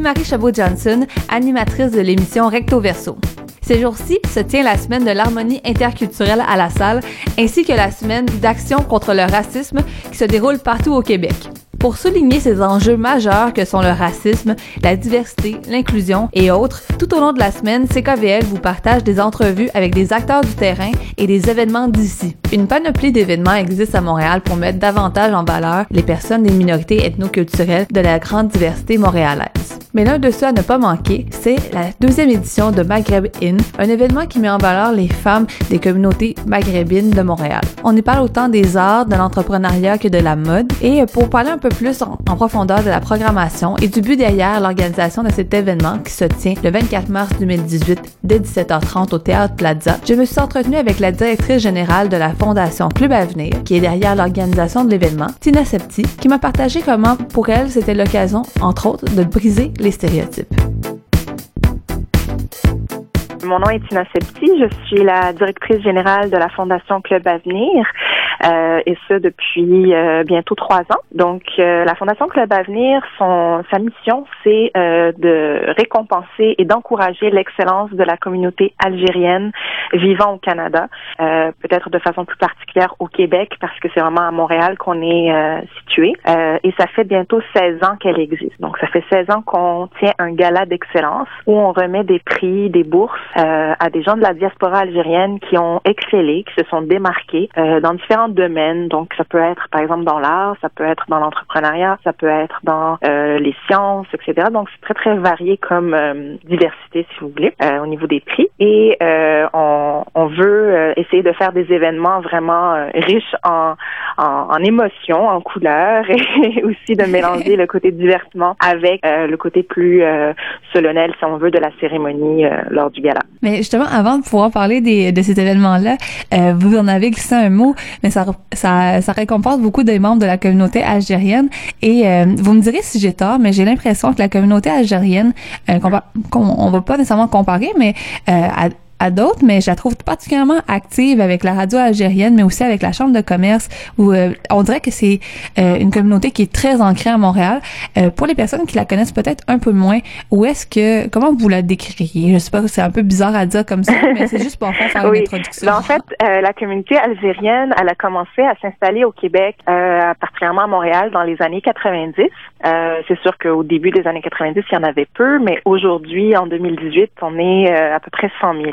Marie Chabot-Johnson, animatrice de l'émission Recto Verso. Ces jours-ci se tient la semaine de l'harmonie interculturelle à la salle, ainsi que la semaine d'action contre le racisme qui se déroule partout au Québec. Pour souligner ces enjeux majeurs que sont le racisme, la diversité, l'inclusion et autres, tout au long de la semaine, CKVL vous partage des entrevues avec des acteurs du terrain et des événements d'ici. Une panoplie d'événements existe à Montréal pour mettre davantage en valeur les personnes des minorités ethnoculturelles de la grande diversité montréalaise. Mais l'un de ceux à ne pas manquer, c'est la deuxième édition de Maghreb In, un événement qui met en valeur les femmes des communautés maghrébines de Montréal. On y parle autant des arts, de l'entrepreneuriat que de la mode. Et pour parler un peu plus en, profondeur de la programmation et du but derrière l'organisation de cet événement qui se tient le 24 mars 2018 dès 17h30 au Théâtre Plaza, je me suis entretenue avec la directrice générale de la Fondation Club Avenir, qui est derrière l'organisation de l'événement, Tina Septi, qui m'a partagé comment pour elle c'était l'occasion, entre autres, de briser les stéréotypes. Mon nom est Tina Septi, je suis la directrice générale de la Fondation Club Avenir euh, et ce depuis euh, bientôt trois ans. Donc, euh, la Fondation Club Avenir, son, sa mission, c'est de récompenser et d'encourager l'excellence de la communauté algérienne vivant au Canada, peut-être de façon plus particulière au Québec parce que c'est vraiment à Montréal qu'on est situé. et ça fait bientôt 16 ans qu'elle existe. Donc, ça fait 16 ans qu'on tient un gala d'excellence où on remet des prix, des bourses à des gens de la diaspora algérienne qui ont excellé, qui se sont démarqués dans différents domaines. Donc, ça peut être, par exemple, dans l'art, ça peut être dans l'entrepreneuriat, ça peut être dans euh, les sciences, etc. Donc, c'est très, très varié comme euh, diversité, si vous voulez, euh, au niveau des prix. Et on, on, veut essayer de faire des événements vraiment riches en, en, en, émotions, en couleurs, et aussi de mélanger le côté divertissement avec le côté plus solennel, si on veut, de la cérémonie lors du gala. Mais justement, avant de pouvoir parler des, de cet événement-là, vous en avez glissé un mot, mais ça ça, ça, récompense beaucoup des membres de la communauté algérienne. Et euh, vous me direz si j'ai tort, mais j'ai l'impression que la communauté algérienne, euh, qu'on on va pas nécessairement comparer, mais euh, à d'autres, mais je la trouve particulièrement active avec la radio algérienne, mais aussi avec la chambre de commerce, où euh, on dirait que c'est euh, une communauté qui est très ancrée à Montréal. Euh, pour les personnes qui la connaissent peut-être un peu moins, où est-ce que, comment vous la décririez? Je sais pas, c'est un peu bizarre à dire comme ça, mais c'est juste pour faire, faire une introduction. Ben, en fait, la communauté algérienne, elle a commencé à s'installer au Québec, particulièrement à Montréal, dans les années 90. c'est sûr qu'au début des années 90, il y en avait peu, mais aujourd'hui, en 2018, on est à peu près 100 000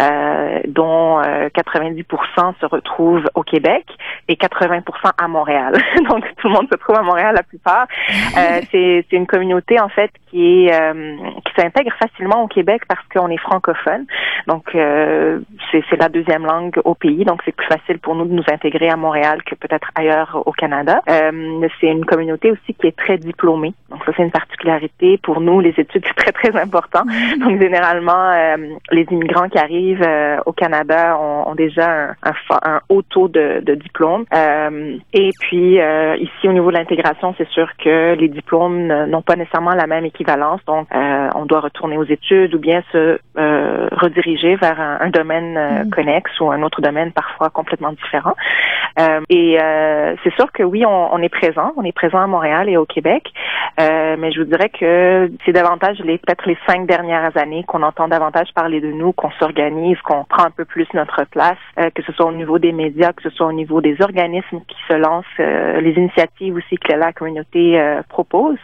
euh, dont 90% euh, se retrouvent au Québec et 80% à Montréal. Donc tout le monde se trouve à Montréal la plupart. Euh, c'est une communauté en fait qui est euh, qui s'intègre facilement au Québec parce qu'on est francophone. Donc euh, c'est la deuxième langue au pays, donc c'est plus facile pour nous de nous intégrer à Montréal que peut-être ailleurs au Canada. Euh, c'est une communauté aussi qui est très diplômée. Donc ça c'est une particularité pour nous. Les études c'est très très important. Donc généralement les immigrants qui arrivent au Canada ont, ont déjà un, un, haut taux de, de diplôme. et puis ici au niveau de l'intégration, c'est sûr que les diplômes n'ont pas nécessairement la même équipe donc, euh, on doit retourner aux études ou bien se euh, rediriger vers un, domaine euh, mm. connexe ou un autre domaine parfois complètement différent. et c'est sûr que oui, on, est présent. On est présent à Montréal et au Québec. mais je vous dirais que c'est davantage les peut-être les cinq dernières années qu'on entend davantage parler de nous, qu'on s'organise, qu'on prend un peu plus notre place, que ce soit au niveau des médias, que ce soit au niveau des organismes qui se lancent, les initiatives aussi que la communauté propose.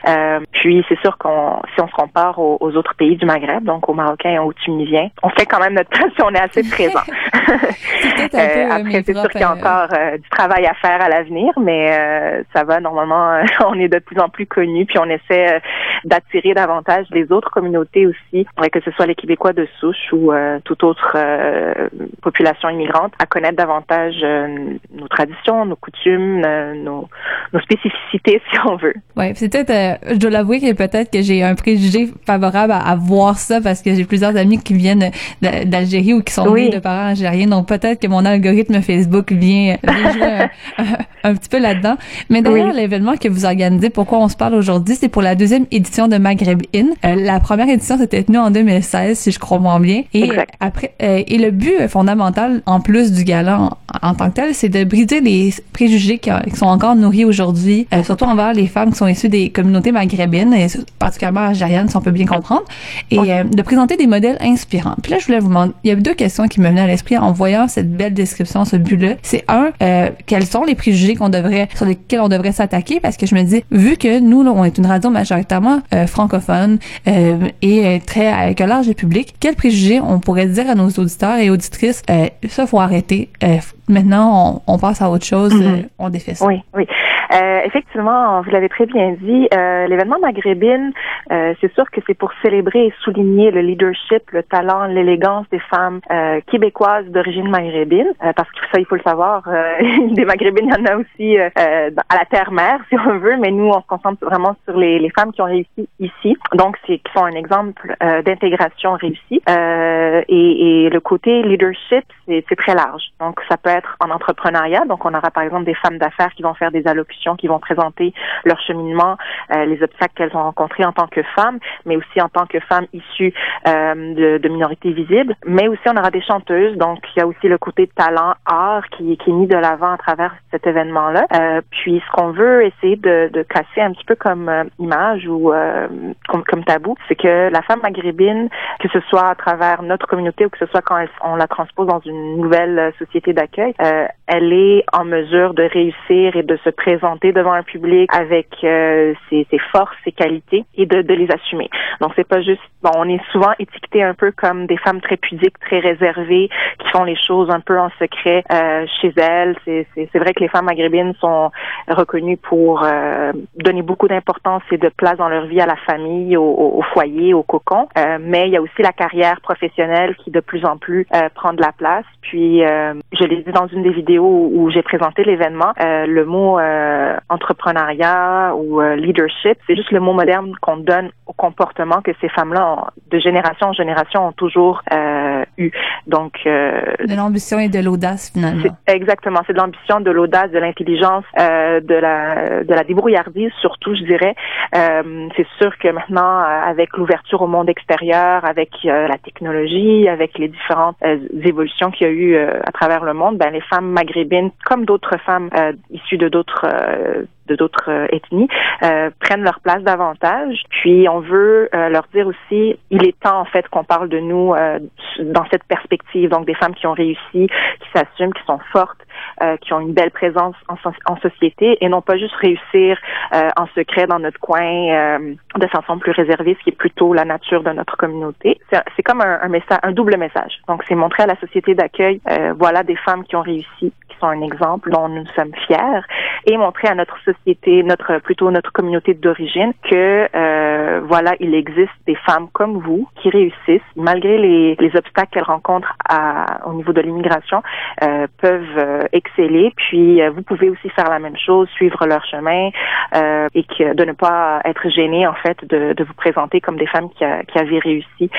puis c'est sûr qu'on si on se compare aux, autres pays du Maghreb, donc aux Marocains et aux Tunisiens, on fait quand même notre place et on est assez présent. euh, après, c'est sûr qu'il y a euh, encore euh, du travail à faire à l'avenir, mais euh, ça va. Normalement, on est de plus en plus connus, puis on essaie d'attirer davantage les autres communautés aussi, que ce soit les Québécois de souche ou toute autre population immigrante, à connaître davantage nos traditions, nos coutumes, nos, nos spécificités, si on veut. Ouais, c'est peut-être, je dois l'avouer que peut-être que j'ai un préjugé favorable à, voir ça parce que j'ai plusieurs amis qui viennent d'Algérie ou qui sont nés de parents algériens. Donc peut-être que mon algorithme Facebook vient, jouer un, petit peu là-dedans. Mais d'ailleurs, l'événement que vous organisez, pourquoi on se parle aujourd'hui, c'est pour la deuxième édition de Maghreb In. Euh, la première édition s'était tenue en 2016, si je crois bien. Et après, euh, et le but fondamental, en plus du gala en tant que tel, c'est de briser les préjugés qui, sont encore nourris aujourd'hui, euh, surtout envers les femmes qui sont issues des communautés maghrébines, et particulièrement algériennes, si on peut bien comprendre, et euh, de présenter des modèles inspirants. Puis là, je voulais vous demander, il y a deux questions qui me venaient à l'esprit en voyant cette belle description, ce but-là. C'est un, euh, quels sont les préjugés qu'on devrait, sur lesquels on devrait s'attaquer, parce que je me dis, vu que nous, là, on est une radio majoritairement francophone et très avec un large public, quels préjugés on pourrait dire à nos auditeurs et auditrices, ça faut arrêter, maintenant on, passe à autre chose, mm-hmm. on défait ça. Oui, oui. Euh, effectivement, vous l'avez très bien dit, euh, l'événement maghrébine, euh, c'est sûr que c'est pour célébrer et souligner le leadership, le talent, l'élégance des femmes euh, québécoises d'origine maghrébine, euh, parce que ça, il faut le savoir, des maghrébines, il y en a aussi à la terre-mère, si on veut, mais nous, on se concentre vraiment sur les, les femmes qui ont réussi ici, donc c'est qui sont un exemple d'intégration réussie. Et, et, le côté leadership, c'est très large. Donc, ça peut être en entrepreneuriat, donc on aura par exemple des femmes d'affaires qui vont faire des allocutions qui vont présenter leur cheminement, euh, les obstacles qu'elles ont rencontrés en tant que femmes, mais aussi en tant que femmes issues euh, de, de, minorités visibles. Mais aussi, on aura des chanteuses, donc il y a aussi le côté talent, art qui, qui est mis de l'avant à travers cet événement-là. Euh, puis, ce qu'on veut essayer de, de casser un petit peu comme image ou comme, comme, tabou, c'est que la femme maghrébine, que ce soit à travers notre communauté ou que ce soit quand on la transpose dans une nouvelle société d'accueil, elle est en mesure de réussir et de se présenter devant un public avec euh, ses, forces, ses qualités et de, de les assumer. Donc c'est pas juste bon, on est souvent étiqueté un peu comme des femmes très pudiques, très réservées, qui font les choses un peu en secret euh, chez elles. C'est vrai que les femmes maghrébines sont reconnues pour euh, donner beaucoup d'importance et de place dans leur vie à la famille, au, au foyer, au cocon. Euh, mais il y a aussi la carrière professionnelle qui de plus en plus euh, prend de la place. Puis je l'ai dit dans une des vidéos où, j'ai présenté l'événement, le mot euh, entrepreneuriat ou euh, leadership. C'est juste le mot moderne qu'on donne au comportement que ces femmes-là, de génération en génération, ont toujours euh, eu. Donc, de l'ambition et de l'audace finalement. Exactement, c'est de l'ambition, de l'audace, de l'intelligence, de la de la débrouillardise surtout, je dirais. c'est sûr que maintenant, avec l'ouverture au monde extérieur, avec la technologie, avec les différentes évolutions qu'il y a eu à travers le monde, ben les femmes maghrébines, comme d'autres femmes issues de d'autres euh, de d'autres euh, ethnies euh, prennent leur place davantage. Puis on veut leur dire aussi, il est temps en fait qu'on parle de nous dans cette perspective. Donc des femmes qui ont réussi, qui s'assument, qui sont fortes, qui ont une belle présence en, en société et non pas juste réussir en secret dans notre coin de façon plus réservée, ce qui est plutôt la nature de notre communauté. C'est comme un, un, message, un double message. Donc c'est montrer à la société d'accueil, voilà des femmes qui ont réussi, sont un exemple dont nous sommes fiers et montrer à notre société, notre plutôt notre communauté d'origine que euh, voilà, il existe des femmes comme vous qui réussissent malgré les, les obstacles qu'elles rencontrent à, au niveau de l'immigration, euh, peuvent euh, exceller. Puis euh, vous pouvez aussi faire la même chose, suivre leur chemin euh, et que, de ne pas être gêné en fait de, de vous présenter comme des femmes qui, qui avaient réussi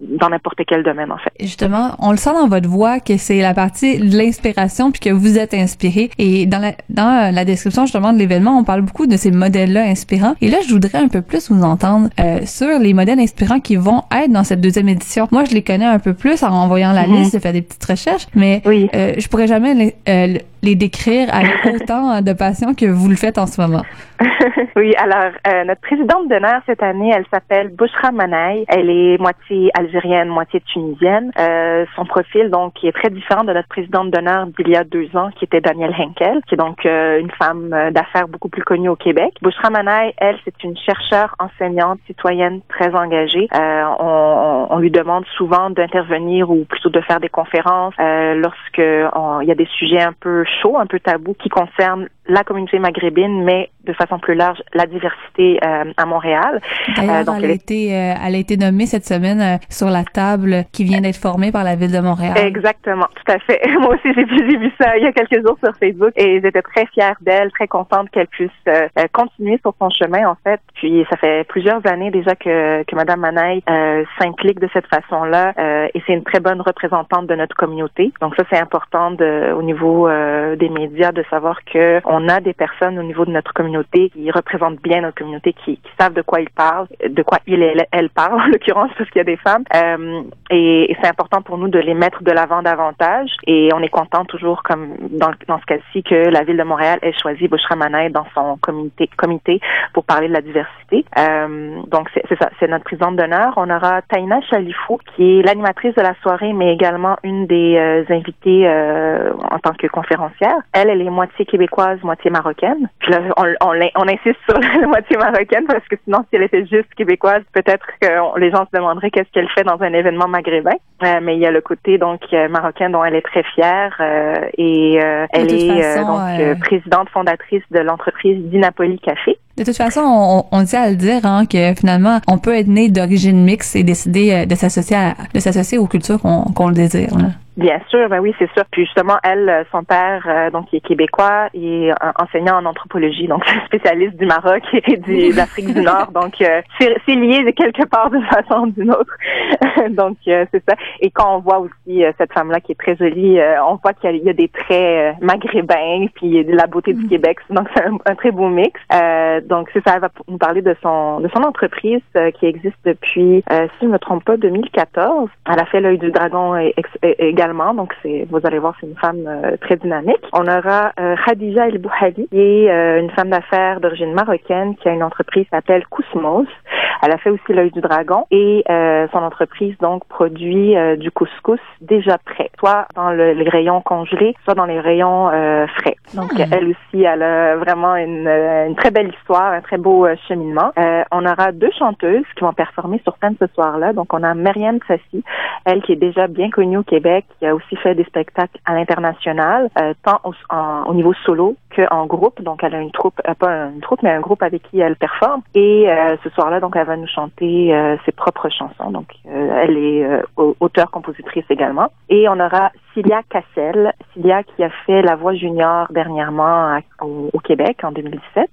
dans n'importe quel domaine en fait. Justement, on le sent dans votre voix que c'est la partie de l'inspiration puis que vous êtes inspiré. Et dans la, dans la description justement de l'événement, on parle beaucoup de ces modèles-là inspirants. Et là, je voudrais un peu plus vous entendre euh, sur les modèles inspirants qui vont être dans cette deuxième édition. Moi, je les connais un peu plus en envoyant la mhm. liste, j'ai fait des petites recherches, mais oui. euh, je pourrais jamais les, euh, les décrire avec autant de passion que vous le faites en ce moment. oui, alors euh, notre présidente d'honneur cette année, elle s'appelle Bouchra Manaï. Elle est moitié algérienne, moitié tunisienne. Euh, son profil donc qui est très différent de notre présidente d'honneur d'il y a deux ans, qui était Danielle Henkel, qui est donc euh, une femme d'affaires beaucoup plus connue au Québec. Bouchra Manaï, elle, c'est une chercheure, enseignante, citoyenne très engagée. On, on, lui demande souvent d'intervenir ou plutôt de faire des conférences lorsque il y a des sujets un peu chaud, un peu tabou, qui concerne la communauté maghrébine, mais de façon plus large, la diversité euh, à Montréal. D'ailleurs, euh, donc elle, a été, euh, elle a été nommée cette semaine sur la table qui vient d'être formée par la ville de Montréal. Exactement, tout à fait. Moi aussi, j'ai vu ça il y a quelques jours sur Facebook et j'étais très fière d'elle, très contente qu'elle puisse continuer sur son chemin, en fait. Puis, ça fait plusieurs années déjà que, que Madame Manaï s'implique de cette façon-là et c'est une très bonne représentante de notre communauté. Donc ça, c'est important de, au niveau des médias de savoir que on a des personnes au niveau de notre communauté qui représentent bien notre communauté, qui, savent de quoi ils parlent, de quoi il et elle, parlent en l'occurrence parce qu'il y a des femmes. Euh, et, c'est important pour nous de les mettre de l'avant davantage. Et on est content toujours, comme dans, dans ce cas-ci, que la ville de Montréal ait choisi Bouchra Manaï dans son comité, comité pour parler de la diversité. Euh, donc c'est ça, c'est notre présidente d'honneur. On aura Taina Chalifou qui est l'animatrice de la soirée, mais également une des euh, invitées en tant que conférencière. Elle, elle est moitié québécoise, moitié marocaine. Puis là, on, on, on insiste sur la moitié marocaine parce que sinon, si elle était juste québécoise, peut-être que les gens se demanderaient qu'est-ce qu'elle fait dans un événement maghrébin. Euh, mais il y a le côté donc euh, marocain dont elle est très fière euh, et elle est donc présidente fondatrice de l'entreprise Dinapoli Café. De toute façon, on, on tient à le dire hein, que finalement, on peut être né d'origine mixte et décider de s'associer de s'associer aux cultures qu'on le désire. Là. Bien sûr, ben oui, c'est sûr. Puis justement, elle, euh, son père, euh, donc, il est québécois, et enseignant en anthropologie, donc spécialiste du Maroc et du, de l'Afrique du Nord. Donc, euh, c'est lié de quelque part d'une façon ou d'une autre. donc, c'est ça. Et quand on voit aussi cette femme-là qui est très jolie, on voit qu'il y, a des traits maghrébins, puis de la beauté du mm. Québec. Donc, c'est un, très beau mix. Donc, c'est ça. Elle va nous parler de son de son entreprise qui existe depuis, si je ne me trompe pas, 2014. Elle a fait l'œil du dragon également donc, c'est, vous allez voir, c'est une femme euh, très dynamique. On aura euh, Khadija El Bouhali, qui est euh, une femme d'affaires d'origine marocaine qui a une entreprise qui s'appelle Kousmos. Elle a fait aussi l'œil du dragon et son entreprise donc produit du couscous déjà prêt, soit dans le, les rayons congelés, soit dans les rayons frais. Donc hmm. elle aussi, elle a vraiment une, une, très belle histoire, un très beau cheminement. on aura deux chanteuses qui vont performer sur scène ce soir-là. Donc on a Marianne Sassi, elle qui est déjà bien connue au Québec, qui a aussi fait des spectacles à l'international, euh, tant au, au, niveau solo qu'en groupe. Donc, elle a une troupe, euh, pas une troupe, mais un groupe avec qui elle performe. Et euh, ce soir-là, donc, elle va nous chanter ses propres chansons. Donc, elle est auteure-compositrice également. Et on aura Cilia Cassel, Cilia qui a fait La Voix junior dernièrement au, Québec en 2017.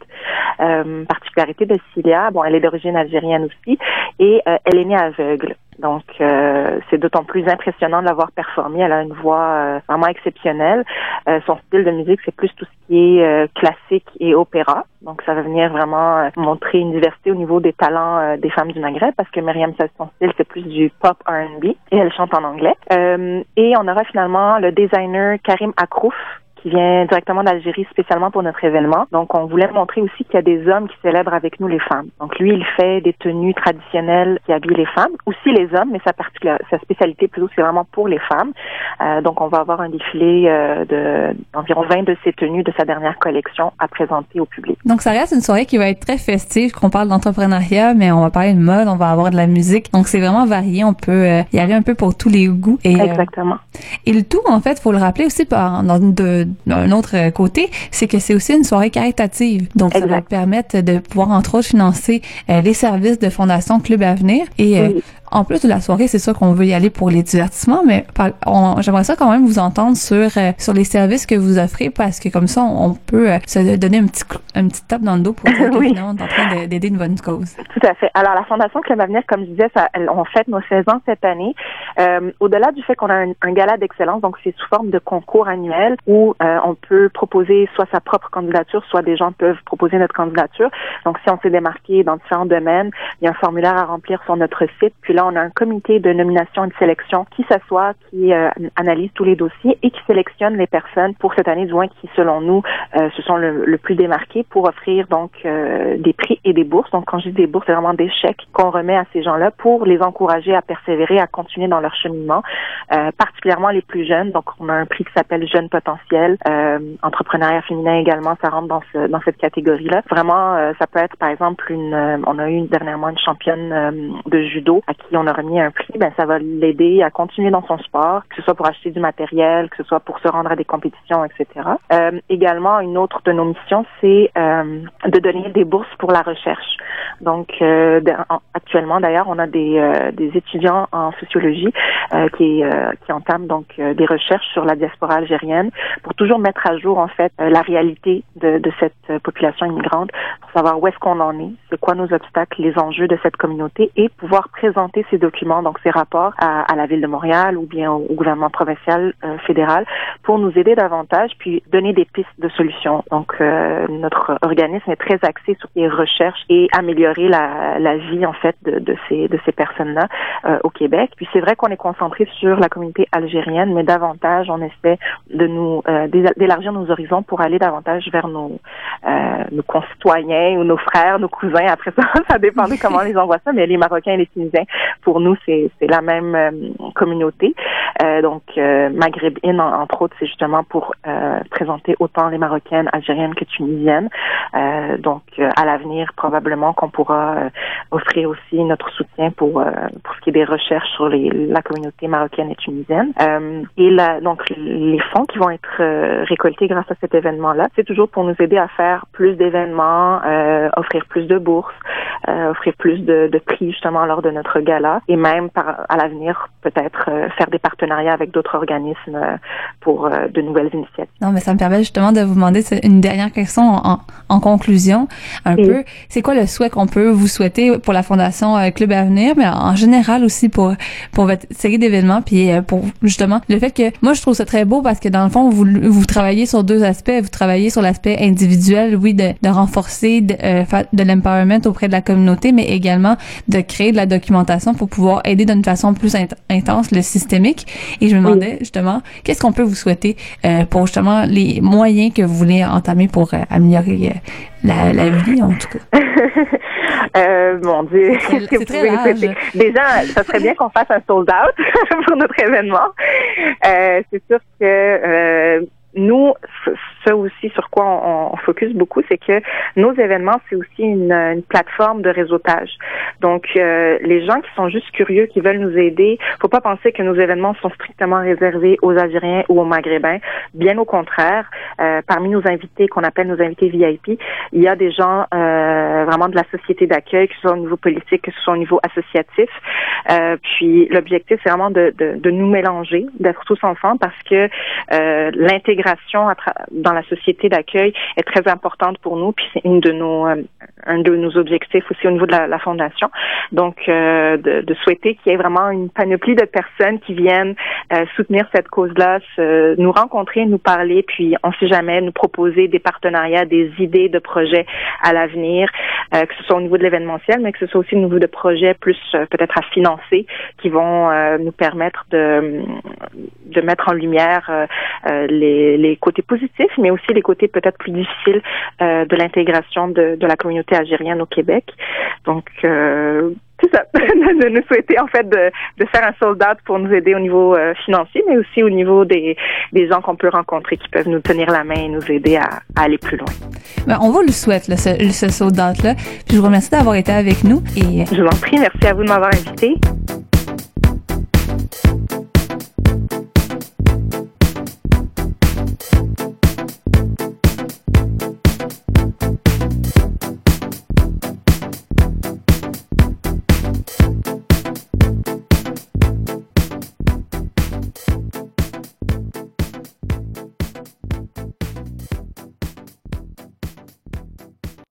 particularité de Cilia, bon, elle est d'origine algérienne aussi, et elle est née aveugle. Donc, euh, c'est d'autant plus impressionnant de l'avoir performé. Elle a une voix euh, vraiment exceptionnelle. Euh, son style de musique, c'est plus tout ce qui est classique et opéra. Donc, ça va venir vraiment montrer une diversité au niveau des talents des femmes du Maghreb, parce que Myriam, son style, c'est plus du pop R&B et elle chante en anglais. et on aura finalement le designer Karim Akrouf, qui vient directement d'Algérie spécialement pour notre événement. Donc, on voulait montrer aussi qu'il y a des hommes qui célèbrent avec nous les femmes. Donc, lui, il fait des tenues traditionnelles qui habillent les femmes, aussi les hommes, mais sa, sa spécialité plutôt, c'est vraiment pour les femmes. Euh, donc, on va avoir un défilé euh, de d'environ 20 de ses tenues de sa dernière collection à présenter au public. Donc, ça reste une soirée qui va être très festive, qu'on parle d'entrepreneuriat, mais on va parler de mode, on va avoir de la musique. Donc, c'est vraiment varié. On peut euh, y aller un peu pour tous les goûts. Et, Exactement. et le tout, en fait, faut le rappeler aussi par, dans, de, d'un autre côté, c'est que c'est aussi une soirée caritative. Donc, ça va permettre de pouvoir, entre autres, financer euh, les services de Fondation Club Avenir. Et euh, en plus de la soirée, c'est sûr qu'on veut y aller pour les divertissements, mais j'aimerais ça quand même vous entendre sur euh, sur les services que vous offrez parce que comme ça, on, peut euh, se donner un petit un petit tape dans le dos pour dire que oui. on est en train d'aider une bonne cause. Tout à fait. Alors la Fondation Club Avenir, comme je disais, ça, on fête nos 16 ans cette année. Euh, Au-delà du fait qu'on a un, gala d'excellence, donc c'est sous forme de concours annuel où euh, on peut proposer soit sa propre candidature, soit des gens peuvent proposer notre candidature. Donc si on s'est démarqué dans différents domaines, il y a un formulaire à remplir sur notre site. Puis là, on a un comité de nomination et de sélection qui s'assoit, qui euh, analyse tous les dossiers et qui sélectionne les personnes pour cette année du moins qui, selon nous, euh, se sont le, plus démarqués pour offrir donc euh, des prix et des bourses. Donc, quand je dis des bourses, c'est vraiment des chèques qu'on remet à ces gens-là pour les encourager à persévérer, à continuer dans leur cheminement, particulièrement les plus jeunes. Donc, on a un prix qui s'appelle Jeune Potentiel, entrepreneuriat féminin également, ça rentre dans, ce, dans cette catégorie-là. Vraiment, ça peut être, par exemple, une, on a eu dernièrement une championne de judo à qui on a remis un prix, ben ça va l'aider à continuer dans son sport, que ce soit pour acheter du matériel, que ce soit pour se rendre à des compétitions, etc. Euh, également, une autre de nos missions, c'est euh, de donner des bourses pour la recherche. Donc, euh, actuellement, d'ailleurs, on a des, euh, des étudiants en sociologie euh, qui, qui entament donc des recherches sur la diaspora algérienne pour toujours mettre à jour en fait la réalité de, de cette population immigrante, pour savoir où est-ce qu'on en est, c'est quoi nos obstacles, les enjeux de cette communauté et pouvoir présenter ces documents, donc ces rapports, à, la ville de Montréal ou bien au, gouvernement provincial, fédéral, pour nous aider davantage, puis donner des pistes de solutions. Donc, notre organisme est très axé sur les recherches et améliorer la, la vie en fait de, de ces de ces personnes-là au Québec. Puis c'est vrai qu'on est concentré sur la communauté algérienne, mais davantage on essaie de nous d'élargir nos horizons pour aller davantage vers nos nos concitoyens ou nos frères, nos cousins. Après ça, ça dépend de comment les envoie ça, mais les Marocains et les Tunisiens, pour nous, c'est la même euh, communauté. Euh, donc, euh, Maghreb In, entre autres, c'est justement pour euh, présenter autant les Marocaines, Algériennes que Tunisiennes. donc, à l'avenir, probablement qu'on pourra offrir aussi notre soutien pour pour ce qui est des recherches sur les, la communauté marocaine et tunisienne. et là, donc, les fonds qui vont être récoltés grâce à cet événement-là, c'est toujours pour nous aider à faire plus d'événements, offrir plus de bourses, offrir plus de, de prix justement lors de notre gala et même par, à l'avenir peut-être faire des partenariats avec d'autres organismes euh, pour euh, de nouvelles initiatives. Non, mais ça me permet justement de vous demander une dernière question en, en conclusion, un peu. C'est quoi le souhait qu'on peut vous souhaiter pour la Fondation euh, Club Avenir, mais en général aussi pour pour votre série d'événements, puis pour justement le fait que moi je trouve ça très beau parce que dans le fond vous vous travaillez sur deux aspects. Vous travaillez sur l'aspect individuel, oui, de, de renforcer de, de l'empowerment auprès de la communauté, mais également de créer de la documentation pour pouvoir aider d'une façon plus intense le systémique. Et je me demandais justement, qu'est-ce qu'on peut vous souhaiter euh, pour justement les moyens que vous voulez entamer pour euh, améliorer euh, la, la, vie, en tout cas? euh, mon Dieu, qu'est-ce que vous pouvez nous souhaiter? Déjà, ça serait bien qu'on fasse un sold out pour notre événement. c'est sûr que nous, ça aussi sur quoi on, on focus beaucoup, c'est que nos événements, c'est aussi une, une, plateforme de réseautage. Donc, euh, les gens qui sont juste curieux, qui veulent nous aider, faut pas penser que nos événements sont strictement réservés aux Algériens ou aux Maghrébins. Bien au contraire, euh, parmi nos invités, qu'on appelle nos invités VIP, il y a des gens euh, vraiment de la société d'accueil, que ce soit au niveau politique, que ce soit au niveau associatif. Euh, puis, l'objectif, c'est vraiment de, de, de, nous mélanger, d'être tous ensemble, parce que l'intégration dans la société d'accueil est très importante pour nous, puis c'est une de nos euh, un de nos objectifs aussi au niveau de la, fondation. Donc, euh, de, de, souhaiter qu'il y ait vraiment une panoplie de personnes qui viennent euh, soutenir cette cause-là, nous rencontrer, nous parler, puis on sait jamais nous proposer des partenariats, des idées de projets à l'avenir, que ce soit au niveau de l'événementiel, mais que ce soit aussi au niveau de projets plus peut-être à financer, qui vont nous permettre de de mettre en lumière les, les côtés positifs, mais aussi les côtés peut-être plus difficiles euh, de l'intégration de, de, la communauté algérienne au Québec. Donc, euh, c'est ça, de nous souhaiter en fait de, de faire un soldat pour nous aider au niveau euh, financier, mais aussi au niveau des, des gens qu'on peut rencontrer qui peuvent nous tenir la main et nous aider à, aller plus loin. Ben, on vous le souhaite, ce, ce soldat-là. Puis je vous remercie d'avoir été avec nous. Et... Je vous en prie, merci à vous de m'avoir invité.